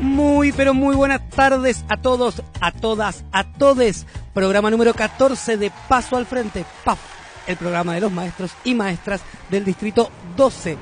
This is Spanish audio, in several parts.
Muy, pero muy buenas tardes a todos, a todas, a todes. Programa número 14 de Paso al Frente, PAF, el programa de los maestros y maestras del Distrito 12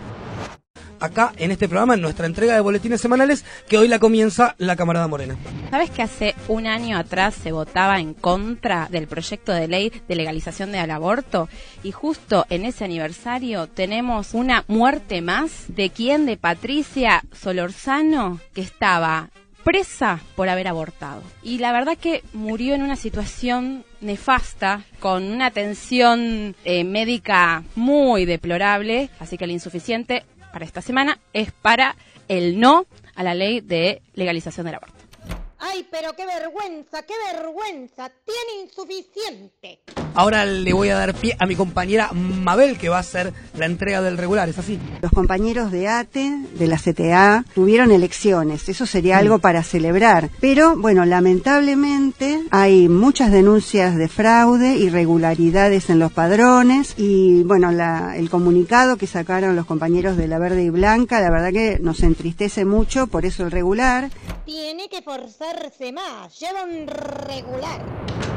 acá en este programa, en nuestra entrega de boletines semanales, que hoy la comienza la camarada Morena. ¿Sabes que hace un año atrás se votaba en contra del proyecto de ley de legalización del aborto? Y justo en ese aniversario tenemos una muerte más de quien, de Patricia Solorzano, que estaba presa por haber abortado. Y la verdad que murió en una situación nefasta, con una atención eh, médica muy deplorable, así que el insuficiente para esta semana es para el no a la ley de legalización del aborto. ¡Ay, pero qué vergüenza, qué vergüenza! Tiene insuficiente. Ahora le voy a dar pie a mi compañera Mabel, que va a hacer la entrega del regular, ¿es así? Los compañeros de ATE, de la CTA, tuvieron elecciones. Eso sería algo para celebrar. Pero, bueno, lamentablemente hay muchas denuncias de fraude, irregularidades en los padrones y, bueno, la, el comunicado que sacaron los compañeros de la Verde y Blanca, la verdad que nos entristece mucho, por eso el regular. Tiene que forzarse más. Lleva un regular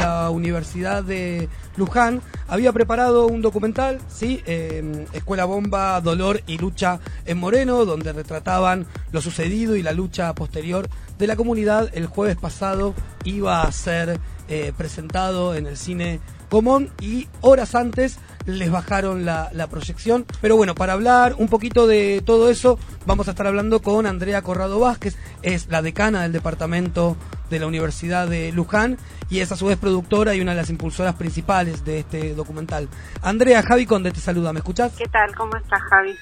la Universidad de Luján había preparado un documental, ¿sí? Eh, Escuela Bomba, Dolor y Lucha en Moreno, donde retrataban lo sucedido y la lucha posterior de la comunidad. El jueves pasado iba a ser eh, presentado en el cine Común y horas antes les bajaron la, proyección. Pero bueno, para hablar un poquito de todo eso, vamos a estar hablando con Andrea Corrado Vázquez, es la decana del departamento de la Universidad de Luján y es a su vez productora y una de las impulsoras principales de este documental. Andrea, Javi Conde te saluda, ¿me escuchas? ¿Qué tal? ¿Cómo estás, Javi?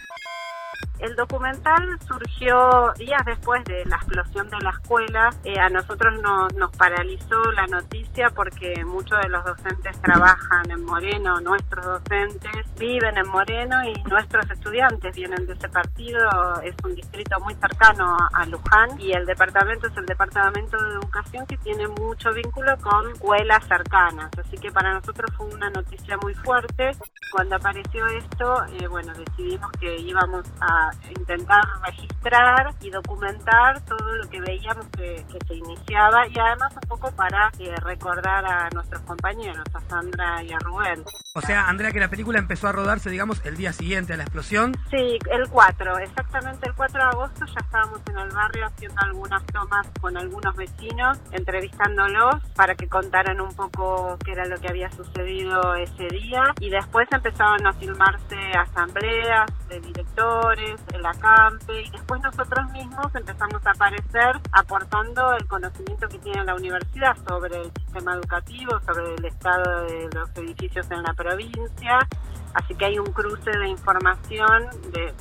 El documental surgió días después de la explosión de la escuela. Eh, a nosotros nos paralizó la noticia porque muchos de los docentes trabajan en Moreno, nuestros docentes viven en Moreno y nuestros estudiantes vienen de ese partido. Es un distrito muy cercano a Luján y el departamento es el departamento de educación que tiene mucho vínculo con escuelas cercanas. Así que para nosotros fue una noticia muy fuerte. Cuando apareció esto, eh, bueno, decidimos que íbamos a intentar registrar y documentar todo lo que veíamos que, se iniciaba y además un poco para eh, recordar a nuestros compañeros, a Sandra y a Rubén. O sea, Andrea, que la película empezó a rodarse, digamos, el día siguiente a la explosión. Sí, el 4, exactamente el 4 de agosto ya estábamos en el barrio haciendo algunas tomas con algunos vecinos, entrevistándolos para que contaran un poco qué era lo que había sucedido ese día y después empezaron a filmarse asambleas de directores, en la campe y después nosotros mismos empezamos a aparecer aportando el conocimiento que tiene la universidad sobre el sistema educativo, sobre el estado de los edificios en la provincia. Así que hay un cruce de información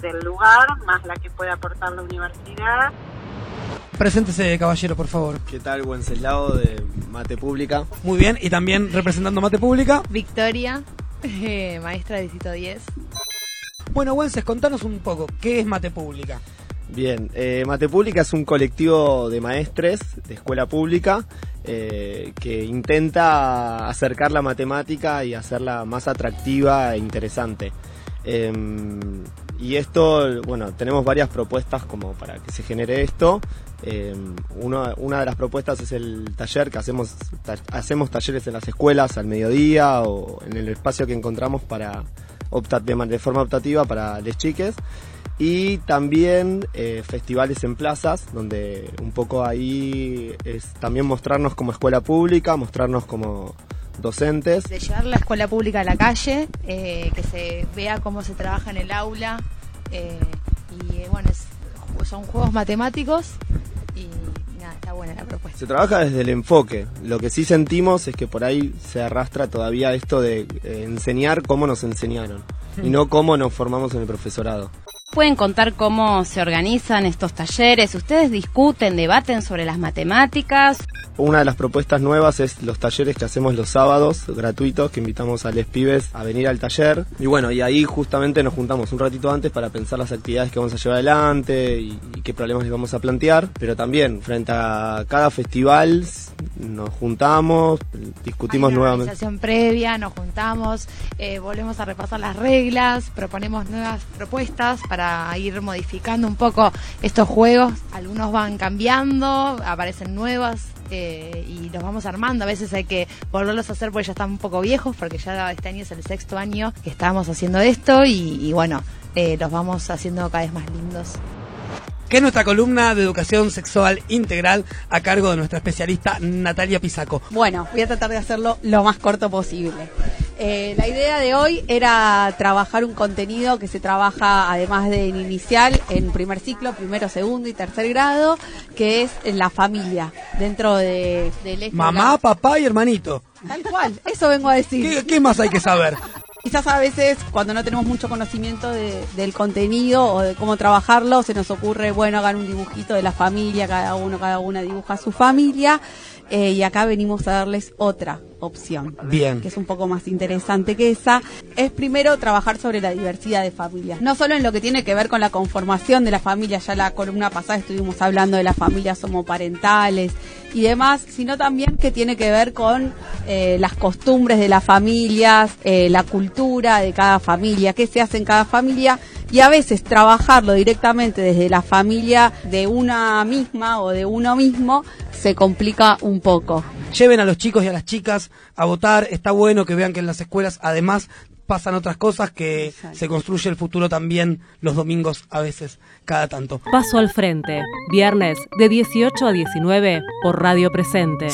del lugar, más la que puede aportar la universidad. Preséntese, caballero, por favor. ¿Qué tal? Wenceslao de Mate Pública. Muy bien, y también representando Mate Pública. Victoria, eh, maestra de Distrito 10. Bueno, Wences, contanos un poco, ¿qué es Mate Pública? Bien, eh, Mate Pública es un colectivo de maestres de escuela pública eh, que intenta acercar la matemática y hacerla más atractiva e interesante. Em, y esto, bueno, tenemos varias propuestas como para que se genere esto. Em, una de las propuestas es el taller que hacemos, hacemos talleres en las escuelas al mediodía o en el espacio que encontramos para de forma optativa para les chiques y también eh, festivales en plazas, donde un poco ahí es también mostrarnos como escuela pública, mostrarnos como docentes. De llevar la escuela pública a la calle, eh, que se vea cómo se trabaja en el aula, eh, y bueno, son juegos matemáticos está buena la propuesta. Se trabaja desde el enfoque. Lo que sí sentimos es que por ahí se arrastra todavía esto de eh, enseñar cómo nos enseñaron y no cómo nos formamos en el profesorado. Pueden contar cómo se organizan estos talleres. Ustedes discuten, debaten sobre las matemáticas. Una de las propuestas nuevas es los talleres que hacemos los sábados gratuitos, que invitamos a les pibes a venir al taller. Y bueno, y ahí justamente nos juntamos un ratito antes para pensar las actividades que vamos a llevar adelante y, qué problemas les vamos a plantear. Pero también frente a cada festival nos juntamos, discutimos Hay una nuevamente. organización previa, nos juntamos, eh, volvemos a repasar las reglas, proponemos nuevas propuestas para ir modificando un poco estos juegos. Algunos van cambiando, aparecen nuevos eh, y los vamos armando. A veces hay que volverlos a hacer porque ya están un poco viejos, porque ya este año es el sexto año que estamos haciendo esto y, y bueno, eh, los vamos haciendo cada vez más lindos. Que es nuestra columna de educación sexual integral a cargo de nuestra especialista Natalia Pisaco. Bueno, voy a tratar de hacerlo lo más corto posible. Eh, la idea de hoy era trabajar un contenido que se trabaja además de en inicial, en primer ciclo, primero, segundo y tercer grado, que es en la familia, dentro de, del Mamá, papá y hermanito. Tal cual, eso vengo a decir. ¿Qué, qué más hay que saber? Quizás a veces cuando no tenemos mucho conocimiento de- del contenido o de cómo trabajarlo, se nos ocurre, bueno, hagan un dibujito de la familia, cada uno, cada una dibuja su familia, eh, y acá venimos a darles otra opción. Bien. Que es un poco más interesante que esa. Es primero trabajar sobre la diversidad de familias. No solo en lo que tiene que ver con la conformación de la familia, ya la columna pasada estuvimos hablando de las familias homoparentales y demás, sino también que tiene que ver con eh, las costumbres de las familias, eh, la cultura de cada familia, qué se hace en cada familia y a veces trabajarlo directamente desde la familia de una misma o de uno mismo se complica un poco. Lleven a los chicos y a las chicas a votar. Está bueno que vean que en las escuelas además pasan otras cosas que Exacto. se construye el futuro también los domingos a veces, cada tanto. Paso al frente, viernes de 18 a 19 por Radio Presente.